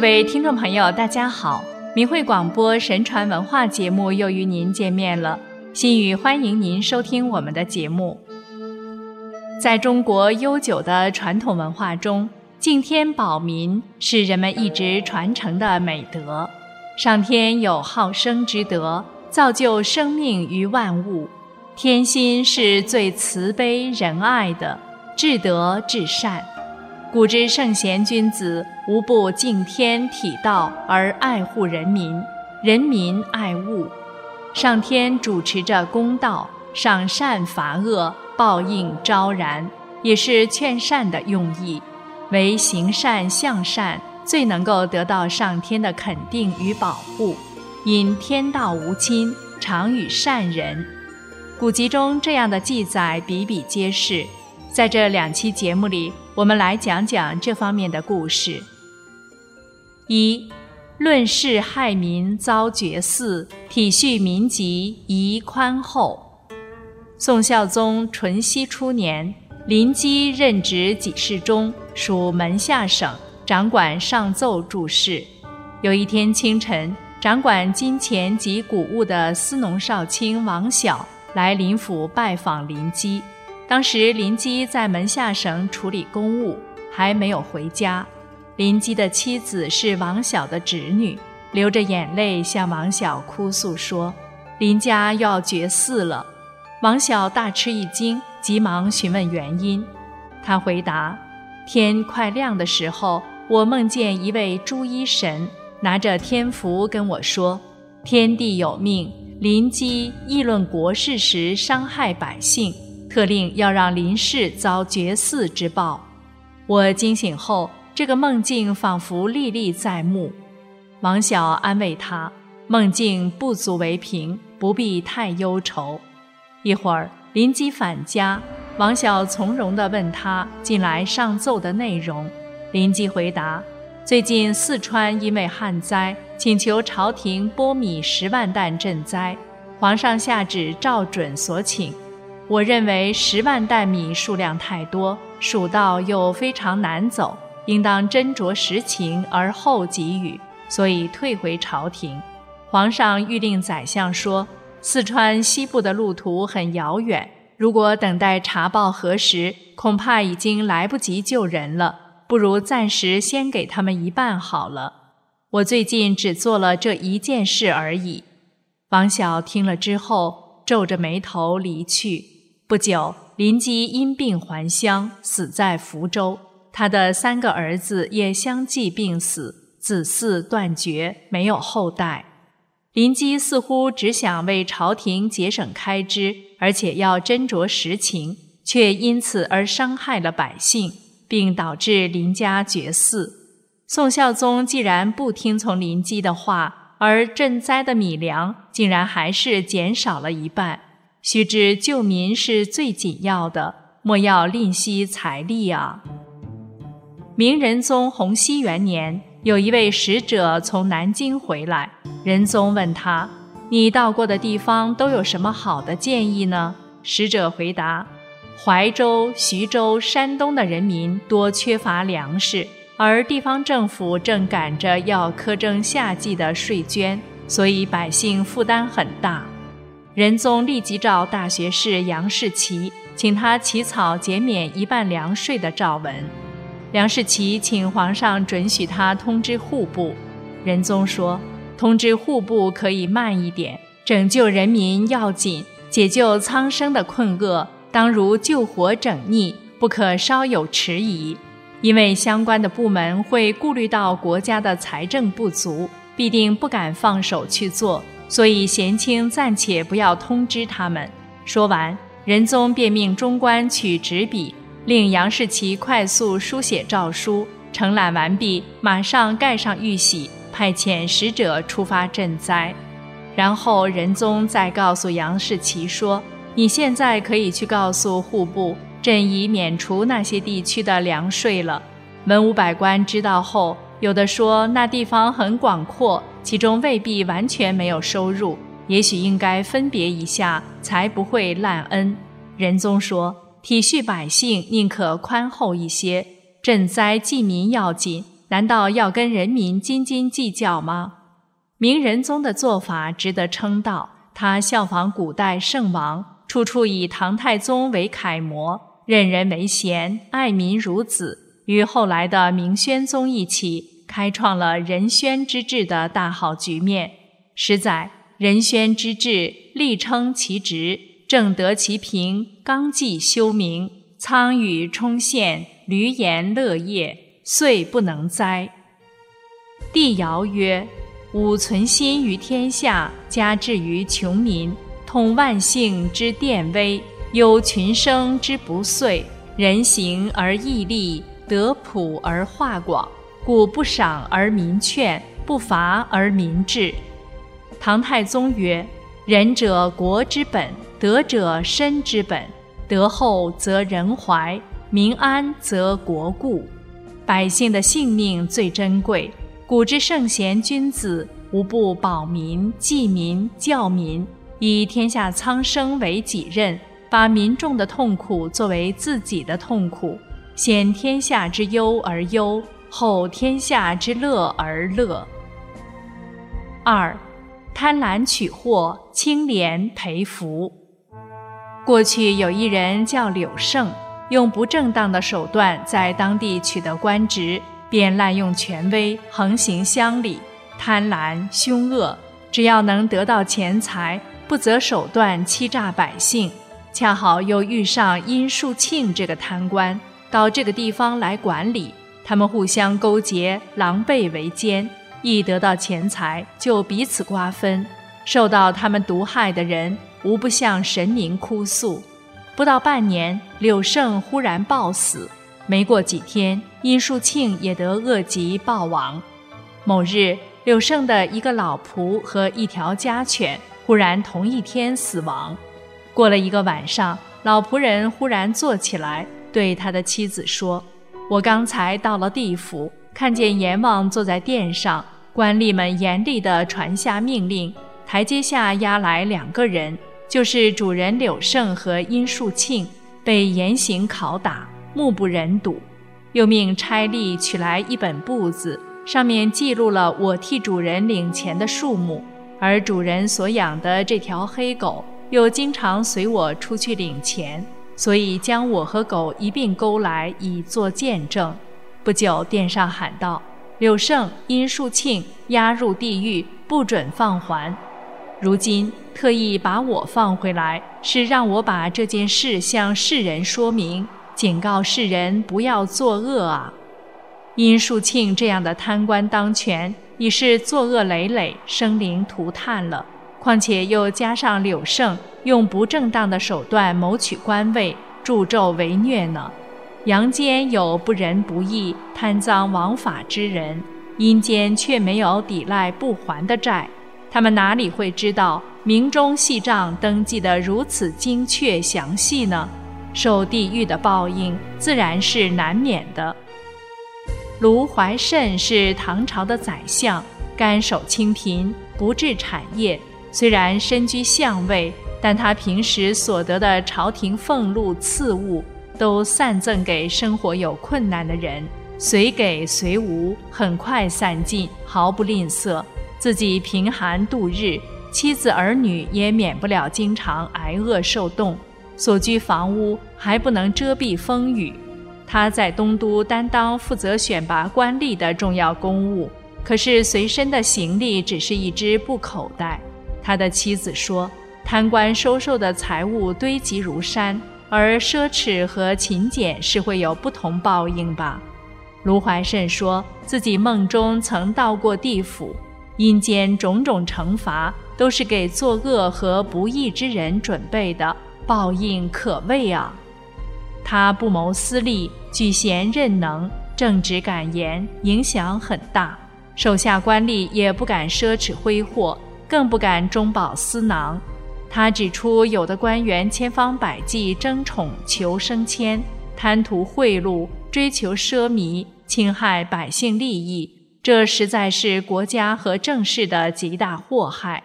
各位听众朋友，大家好！明慧广播神传文化节目又与您见面了。心语欢迎您收听我们的节目。在中国悠久的传统文化中，敬天保民是人们一直传承的美德。上天有好生之德，造就生命于万物。天心是最慈悲仁爱的，至德至善。古之圣贤君子无不敬天体道而爱护人民，人民爱物。上天主持着公道，赏善罚恶，报应昭然，也是劝善的用意。唯行善向善，最能够得到上天的肯定与保护。因天道无亲，常与善人。古籍中这样的记载比比皆是。在这两期节目里，我们来讲讲这方面的故事。一，论事害民遭绝嗣，体恤民疾宜宽厚。宋孝宗淳熙初年，林基任职给事中，属门下省，掌管上奏注事。有一天清晨，掌管金钱及谷物的司农少卿王晓来林府拜访林基。当时林基在门下省处理公务，还没有回家。林基的妻子是王晓的侄女，流着眼泪向王晓哭诉说：“林家要绝嗣了。”王晓大吃一惊，急忙询问原因。他回答：“天快亮的时候，我梦见一位朱衣神拿着天符跟我说：‘天地有命，林基议论国事时伤害百姓。’”特令要让林氏遭绝嗣之报。我惊醒后，这个梦境仿佛历历在目。王晓安慰他：“梦境不足为凭，不必太忧愁。”一会儿，林基返家，王晓从容地问他近来上奏的内容。林基回答：“最近四川因为旱灾，请求朝廷拨米十万担赈灾，皇上下旨照准所请。”我认为十万担米数量太多，蜀道又非常难走，应当斟酌实情而后给予，所以退回朝廷。皇上谕令宰相说，四川西部的路途很遥远，如果等待查报核实，恐怕已经来不及救人了。不如暂时先给他们一半好了。我最近只做了这一件事而已。王晓听了之后，皱着眉头离去。不久，林基因病还乡，死在福州。他的三个儿子也相继病死，子嗣断绝，没有后代。林基似乎只想为朝廷节省开支，而且要斟酌实情，却因此而伤害了百姓，并导致林家绝嗣。宋孝宗既然不听从林基的话，而赈灾的米粮竟然还是减少了一半。须知救民是最紧要的，莫要吝惜财力啊！明仁宗洪熙元年，有一位使者从南京回来，仁宗问他：“你到过的地方都有什么好的建议呢？”使者回答：“怀州、徐州、山东的人民多缺乏粮食，而地方政府正赶着要苛征夏季的税捐，所以百姓负担很大。”仁宗立即召大学士杨士奇，请他起草减免一半粮税的诏文。杨士奇请皇上准许他通知户部。仁宗说：“通知户部可以慢一点，拯救人民要紧，解救苍生的困厄当如救火整溺，不可稍有迟疑。因为相关的部门会顾虑到国家的财政不足，必定不敢放手去做。”所以，贤卿暂且不要通知他们。说完，仁宗便命中官取纸笔，令杨士奇快速书写诏书，承揽完毕，马上盖上玉玺，派遣使者出发赈灾。然后，仁宗再告诉杨士奇说：“你现在可以去告诉户部，朕已免除那些地区的粮税了。”文武百官知道后，有的说那地方很广阔。其中未必完全没有收入，也许应该分别一下，才不会滥恩。仁宗说：“体恤百姓，宁可宽厚一些；赈灾济民要紧，难道要跟人民斤斤计较吗？明仁宗的做法值得称道，他效仿古代圣王，处处以唐太宗为楷模，任人唯贤，爱民如子，与后来的明宣宗一起，开创了仁宣之治的大好局面。实在仁宣之治，力称其职，正得其平，纲纪修明，苍羽充现，闾阎乐业，遂不能哉。帝尧曰：“吾存心于天下，加至于穷民，通万姓之电微，有群生之不遂，人行而义立，德普而化广，故不赏而民劝，不罚而民治。”唐太宗曰：“仁者国之本，德者身之本。德厚则人怀，民安则国固。百姓的性命最珍贵。古之圣贤君子，无不保民、济民、教民，以天下苍生为己任，把民众的痛苦作为自己的痛苦，先天下之忧而忧，后天下之乐而乐。”二。贪婪取货，清廉赔福。过去有一人叫柳胜，用不正当的手段在当地取得官职，便滥用权威，横行乡里，贪婪凶恶。只要能得到钱财，不择手段欺诈百姓。恰好又遇上殷树庆这个贪官到这个地方来管理，他们互相勾结，狼狈为奸。一得到钱财，就彼此瓜分。受到他们毒害的人，无不向神明哭诉。不到半年，柳胜忽然暴死。没过几天，殷树庆也得恶疾暴亡。某日，柳胜的一个老仆和一条家犬忽然同一天死亡。过了一个晚上，老仆人忽然坐起来，对他的妻子说：“我刚才到了地府。”看见阎王坐在殿上，官吏们严厉地传下命令，台阶下押来两个人，就是主人柳胜和殷树庆，被严刑拷打，目不忍睹。又命差吏取来一本簿子，上面记录了我替主人领钱的数目，而主人所养的这条黑狗又经常随我出去领钱，所以将我和狗一并勾来，以作见证。不久，殿上喊道：“柳胜、殷树庆押入地狱，不准放还。如今特意把我放回来，是让我把这件事向世人说明，警告世人不要作恶啊！殷树庆这样的贪官当权，已是作恶累累，生灵涂炭了。况且又加上柳胜用不正当的手段谋取官位，助纣为虐呢。”阳间有不仁不义、贪赃枉法之人，阴间却没有抵赖不还的债。他们哪里会知道明中细账登记得如此精确详细呢？受地狱的报应自然是难免的。卢怀慎是唐朝的宰相，甘守清贫，不治产业。虽然身居相位，但他平时所得的朝廷俸禄赐物。都散赠给生活有困难的人，随给随无，很快散尽，毫不吝啬。自己贫寒度日，妻子儿女也免不了经常挨饿受冻。所居房屋还不能遮蔽风雨。他在东都担当负责选拔官吏的重要公务，可是随身的行李只是一只布口袋。他的妻子说：“贪官收受的财物堆积如山。”而奢侈和勤俭是会有不同报应吧？卢怀慎说自己梦中曾到过地府，阴间种种惩罚都是给作恶和不义之人准备的，报应可畏啊！他不谋私利，举贤任能，正直敢言，影响很大。手下官吏也不敢奢侈挥霍，更不敢中饱私囊。他指出，有的官员千方百计争宠求升迁，贪图贿赂，追求奢靡，侵害百姓利益，这实在是国家和政事的极大祸害。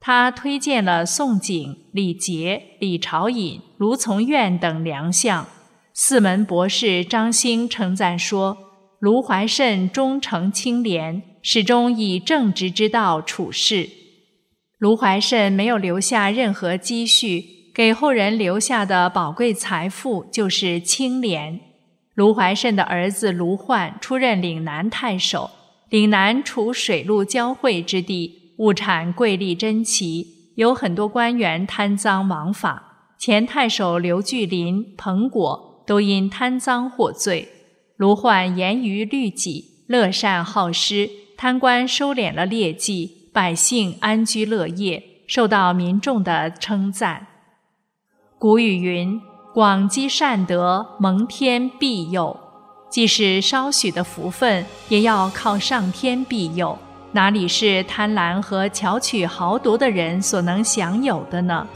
他推荐了宋璟、李杰、李朝隐、卢从愿等良相。四门博士张兴称赞说：“卢怀慎忠诚清廉，始终以正直之道处事。卢怀慎没有留下任何积蓄，给后人留下的宝贵财富就是清廉。卢怀慎的儿子卢焕出任岭南太守，岭南处水陆交汇之地，物产贵丽珍奇，有很多官员贪赃枉法，前太守刘巨林、彭果都因贪赃获罪。卢焕严于律己，乐善好施，贪官收敛了劣迹，百姓安居乐业，受到民众的称赞。古语云：“广积善德，蒙天庇佑。”即使稍许的福分，也要靠上天庇佑，哪里是贪婪和巧取豪夺的人所能享有的呢？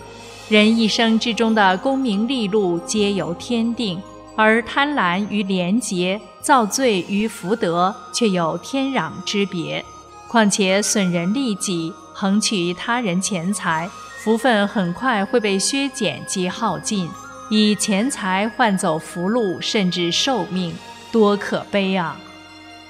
人一生之中的功名利禄，皆由天定。而贪婪与廉洁、造罪与福德却有天壤之别。况且损人利己、横取他人钱财，福分很快会被削减及耗尽；以钱财换走福禄，甚至寿命，多可悲啊！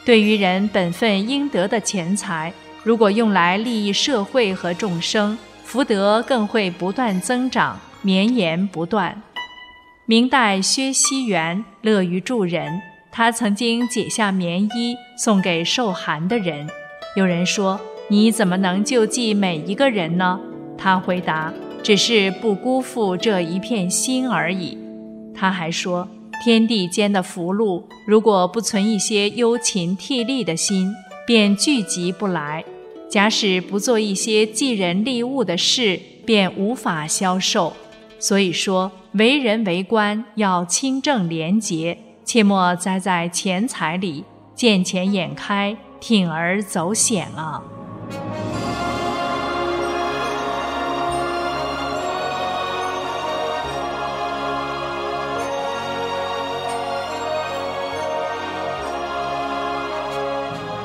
对于人本分应得的钱财，如果用来利益社会和众生，福德更会不断增长，绵延不断。明代薛熙元乐于助人，他曾经解下棉衣送给受寒的人。有人说：“你怎么能救济每一个人呢？”他回答：“只是不辜负这一片心而已。”他还说：“天地间的福禄，如果不存一些忧勤替力的心，便聚集不来；假使不做一些济人利物的事，便无法消受。”所以说，为人为官要清正廉洁，切莫栽在钱财里，见钱眼开，铤而走险了。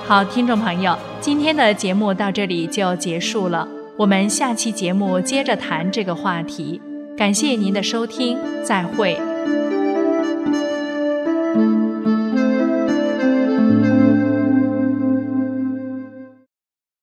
好，听众朋友，今天的节目到这里就结束了，我们下期节目接着谈这个话题。感谢您的收听，再会。